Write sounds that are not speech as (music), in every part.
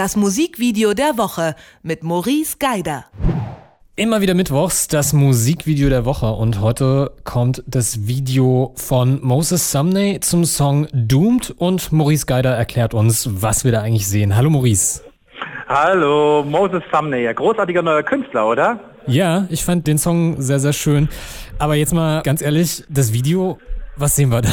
Das Musikvideo der Woche mit Maurice Geider. Immer wieder mittwochs das Musikvideo der Woche und heute kommt das Video von Moses Sumney zum Song Doomed und Maurice Geider erklärt uns, was wir da eigentlich sehen. Hallo Maurice. Hallo, Moses Sumney, ja, großartiger neuer Künstler, oder? Ja, ich fand den Song sehr, sehr schön. Aber jetzt mal ganz ehrlich, das Video, was sehen wir da?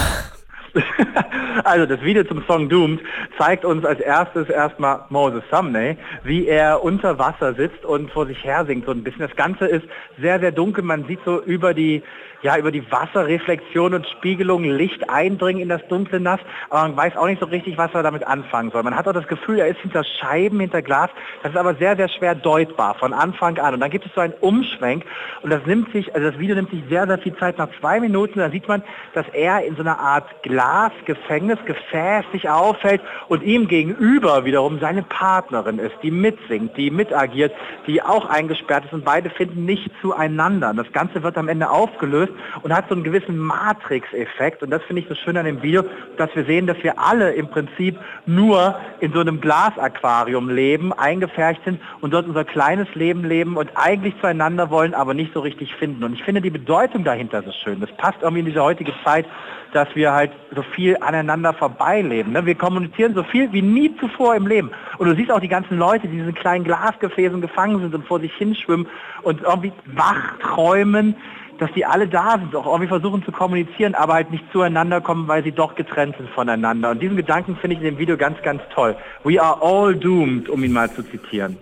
(laughs) Also das Video zum Song Doomed zeigt uns als erstes erstmal Moses Sumney, wie er unter Wasser sitzt und vor sich her singt so ein bisschen. Das Ganze ist sehr, sehr dunkel. Man sieht so über die ja, über die Wasserreflexion und Spiegelung Licht eindringen in das dunkle Nass, aber man weiß auch nicht so richtig, was er damit anfangen soll. Man hat auch das Gefühl, er ist hinter Scheiben, hinter Glas. Das ist aber sehr, sehr schwer deutbar von Anfang an. Und dann gibt es so einen Umschwenk und das nimmt sich, also das Video nimmt sich sehr, sehr viel Zeit. Nach zwei Minuten, da sieht man, dass er in so einer Art Glasgefängnis, Gefäß sich aufhält und ihm gegenüber wiederum seine Partnerin ist, die mitsingt, die mitagiert, die auch eingesperrt ist und beide finden nicht zueinander. Das Ganze wird am Ende aufgelöst und hat so einen gewissen Matrix-Effekt. Und das finde ich so schön an dem Video, dass wir sehen, dass wir alle im Prinzip nur in so einem Glasaquarium leben, eingefärbt sind und dort unser kleines Leben leben und eigentlich zueinander wollen, aber nicht so richtig finden. Und ich finde die Bedeutung dahinter so schön. Das passt irgendwie in diese heutige Zeit, dass wir halt so viel aneinander vorbeileben. Ne? Wir kommunizieren so viel wie nie zuvor im Leben. Und du siehst auch die ganzen Leute, die in diesen kleinen Glasgefäßen gefangen sind und vor sich hinschwimmen und irgendwie wach träumen dass die alle da sind, auch irgendwie versuchen zu kommunizieren, aber halt nicht zueinander kommen, weil sie doch getrennt sind voneinander. Und diesen Gedanken finde ich in dem Video ganz, ganz toll. We are all doomed, um ihn mal zu zitieren.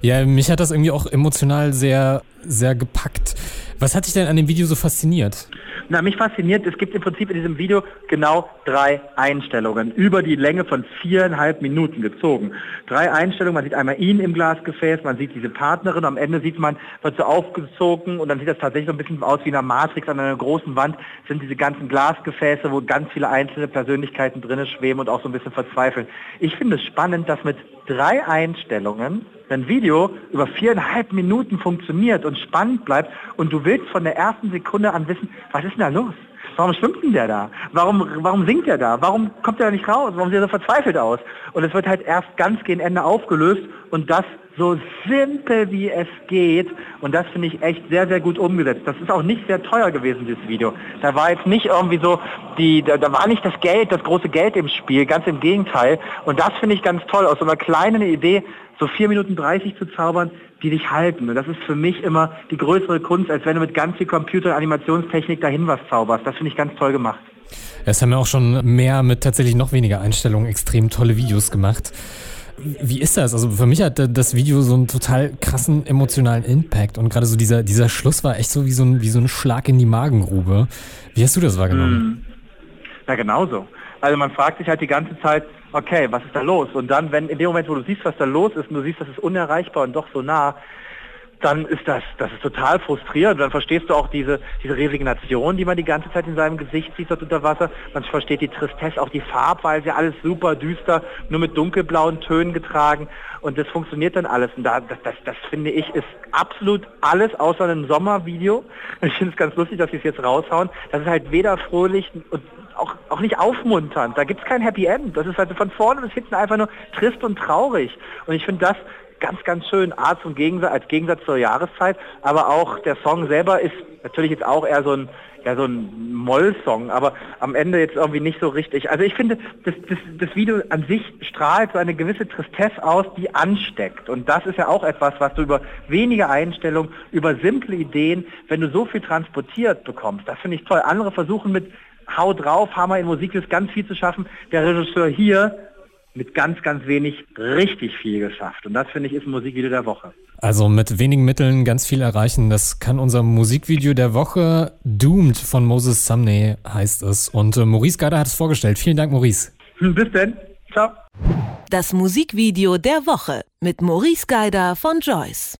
Ja, mich hat das irgendwie auch emotional sehr, sehr gepackt. Was hat dich denn an dem Video so fasziniert? Na, mich fasziniert, es gibt im Prinzip in diesem Video genau drei Einstellungen, über die Länge von viereinhalb Minuten gezogen. Drei Einstellungen, man sieht einmal ihn im Glasgefäß, man sieht diese Partnerin, am Ende sieht man, wird so aufgezogen und dann sieht das tatsächlich so ein bisschen aus wie eine Matrix an einer großen Wand, sind diese ganzen Glasgefäße, wo ganz viele einzelne Persönlichkeiten drinnen schweben und auch so ein bisschen verzweifeln. Ich finde es spannend, dass mit drei Einstellungen ein Video über viereinhalb Minuten funktioniert und spannend bleibt und du willst von der ersten Sekunde an wissen, was ist denn da los? Warum schwimmt denn der da? Warum, warum singt der da? Warum kommt der da nicht raus? Warum sieht er so verzweifelt aus? Und es wird halt erst ganz gegen Ende aufgelöst und das so simpel wie es geht. Und das finde ich echt sehr, sehr gut umgesetzt. Das ist auch nicht sehr teuer gewesen, dieses Video. Da war jetzt nicht irgendwie so, die, da, da war nicht das Geld, das große Geld im Spiel, ganz im Gegenteil. Und das finde ich ganz toll. Aus so einer kleinen Idee so 4 Minuten 30 zu zaubern, die dich halten. Und das ist für mich immer die größere Kunst, als wenn du mit ganz viel Computer- und Animationstechnik dahin was zauberst. Das finde ich ganz toll gemacht. Es haben ja auch schon mehr mit tatsächlich noch weniger Einstellungen extrem tolle Videos gemacht. Wie ist das? Also für mich hat das Video so einen total krassen emotionalen Impact und gerade so dieser, dieser Schluss war echt so wie so, ein, wie so ein Schlag in die Magengrube. Wie hast du das wahrgenommen? Hm. Ja, genauso. Also man fragt sich halt die ganze Zeit, okay, was ist da los? Und dann, wenn in dem Moment, wo du siehst, was da los ist und du siehst, das ist unerreichbar und doch so nah, dann ist das, das ist total frustrierend. Dann verstehst du auch diese, diese Resignation, die man die ganze Zeit in seinem Gesicht sieht dort unter Wasser. Man versteht die Tristesse, auch die Farbweise, alles super düster, nur mit dunkelblauen Tönen getragen. Und das funktioniert dann alles. Und da, das, das, das finde ich ist absolut alles außer einem Sommervideo. (laughs) Ich finde es ganz lustig, dass sie es jetzt raushauen. Das ist halt weder fröhlich und auch, auch nicht aufmunternd. Da gibt es kein Happy End. Das ist halt von vorne bis hinten einfach nur trist und traurig. Und ich finde das ganz, ganz schön, A zum Gegensatz, als Gegensatz zur Jahreszeit, aber auch der Song selber ist natürlich jetzt auch eher so ein, ja, so ein Moll-Song, aber am Ende jetzt irgendwie nicht so richtig. Also ich finde, das, das, das Video an sich strahlt so eine gewisse Tristesse aus, die ansteckt. Und das ist ja auch etwas, was du über wenige Einstellungen, über simple Ideen, wenn du so viel transportiert bekommst, das finde ich toll. Andere versuchen mit Hau drauf, Hammer in Musik ist ganz viel zu schaffen. Der Regisseur hier mit ganz, ganz wenig richtig viel geschafft. Und das finde ich ist ein Musikvideo der Woche. Also mit wenigen Mitteln ganz viel erreichen. Das kann unser Musikvideo der Woche. Doomed von Moses Sumney heißt es. Und äh, Maurice Geider hat es vorgestellt. Vielen Dank, Maurice. Bis denn. Ciao. Das Musikvideo der Woche mit Maurice Geider von Joyce.